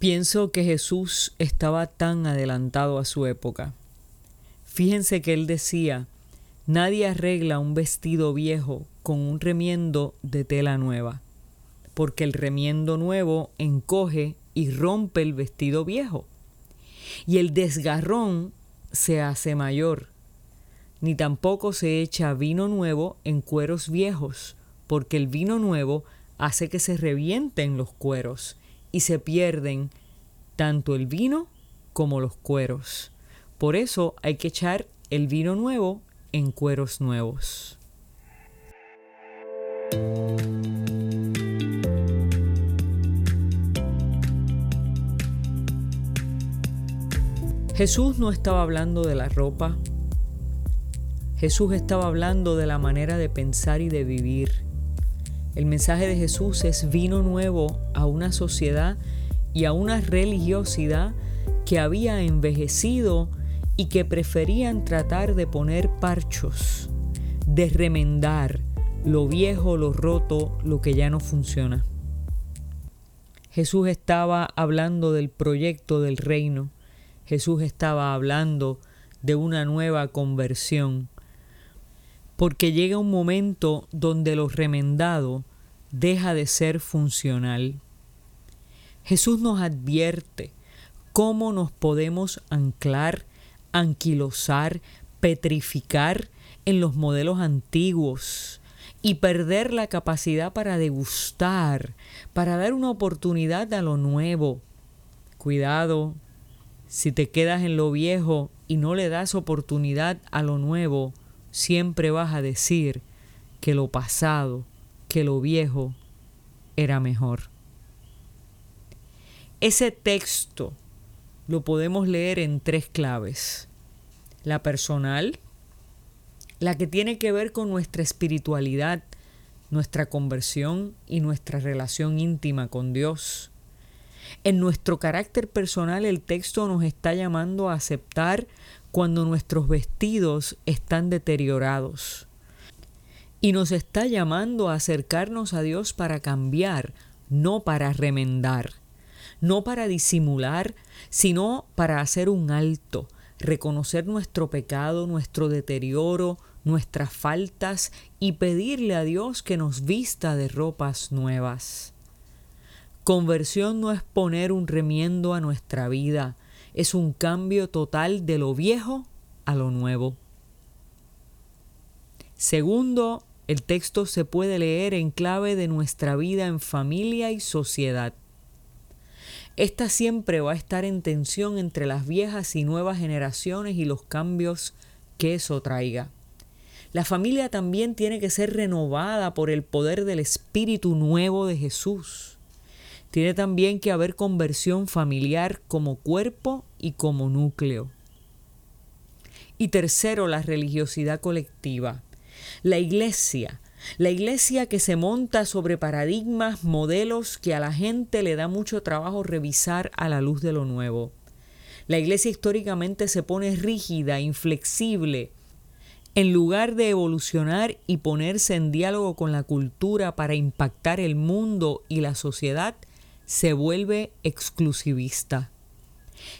Pienso que Jesús estaba tan adelantado a su época. Fíjense que él decía, nadie arregla un vestido viejo con un remiendo de tela nueva, porque el remiendo nuevo encoge y rompe el vestido viejo, y el desgarrón se hace mayor. Ni tampoco se echa vino nuevo en cueros viejos, porque el vino nuevo hace que se revienten los cueros y se pierden tanto el vino como los cueros. Por eso hay que echar el vino nuevo en cueros nuevos. Jesús no estaba hablando de la ropa, Jesús estaba hablando de la manera de pensar y de vivir. El mensaje de Jesús es vino nuevo a una sociedad y a una religiosidad que había envejecido y que preferían tratar de poner parchos, de remendar lo viejo, lo roto, lo que ya no funciona. Jesús estaba hablando del proyecto del reino. Jesús estaba hablando de una nueva conversión. Porque llega un momento donde lo remendado deja de ser funcional. Jesús nos advierte cómo nos podemos anclar, anquilosar, petrificar en los modelos antiguos y perder la capacidad para degustar, para dar una oportunidad a lo nuevo. Cuidado, si te quedas en lo viejo y no le das oportunidad a lo nuevo, siempre vas a decir que lo pasado, que lo viejo era mejor. Ese texto lo podemos leer en tres claves. La personal, la que tiene que ver con nuestra espiritualidad, nuestra conversión y nuestra relación íntima con Dios. En nuestro carácter personal el texto nos está llamando a aceptar cuando nuestros vestidos están deteriorados. Y nos está llamando a acercarnos a Dios para cambiar, no para remendar no para disimular, sino para hacer un alto, reconocer nuestro pecado, nuestro deterioro, nuestras faltas y pedirle a Dios que nos vista de ropas nuevas. Conversión no es poner un remiendo a nuestra vida, es un cambio total de lo viejo a lo nuevo. Segundo, el texto se puede leer en clave de nuestra vida en familia y sociedad. Esta siempre va a estar en tensión entre las viejas y nuevas generaciones y los cambios que eso traiga. La familia también tiene que ser renovada por el poder del Espíritu nuevo de Jesús. Tiene también que haber conversión familiar como cuerpo y como núcleo. Y tercero, la religiosidad colectiva. La iglesia la iglesia que se monta sobre paradigmas, modelos que a la gente le da mucho trabajo revisar a la luz de lo nuevo. La iglesia históricamente se pone rígida, inflexible, en lugar de evolucionar y ponerse en diálogo con la cultura para impactar el mundo y la sociedad, se vuelve exclusivista.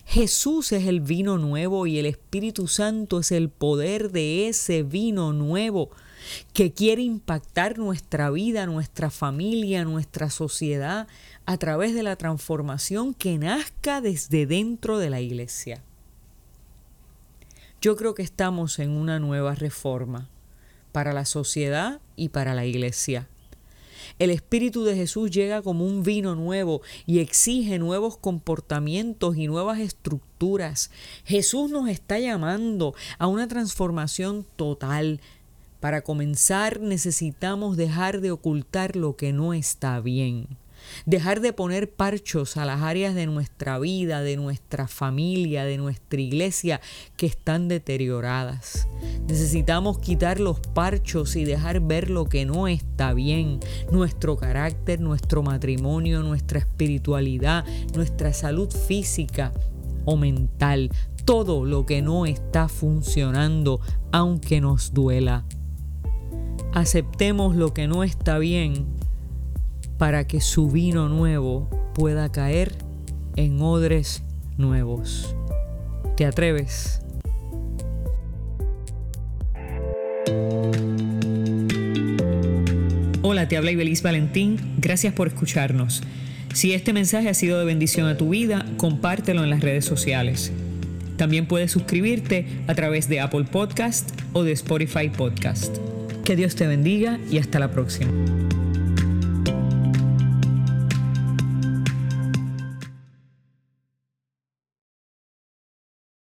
Jesús es el vino nuevo y el Espíritu Santo es el poder de ese vino nuevo que quiere impactar nuestra vida, nuestra familia, nuestra sociedad a través de la transformación que nazca desde dentro de la iglesia. Yo creo que estamos en una nueva reforma para la sociedad y para la iglesia. El Espíritu de Jesús llega como un vino nuevo y exige nuevos comportamientos y nuevas estructuras. Jesús nos está llamando a una transformación total, para comenzar necesitamos dejar de ocultar lo que no está bien. Dejar de poner parchos a las áreas de nuestra vida, de nuestra familia, de nuestra iglesia que están deterioradas. Necesitamos quitar los parchos y dejar ver lo que no está bien. Nuestro carácter, nuestro matrimonio, nuestra espiritualidad, nuestra salud física o mental. Todo lo que no está funcionando aunque nos duela aceptemos lo que no está bien para que su vino nuevo pueda caer en odres nuevos. ¿Te atreves? Hola, te habla Ibeliz Valentín. Gracias por escucharnos. Si este mensaje ha sido de bendición a tu vida, compártelo en las redes sociales. También puedes suscribirte a través de Apple Podcast o de Spotify Podcast. Que Dios te bendiga y hasta la próxima.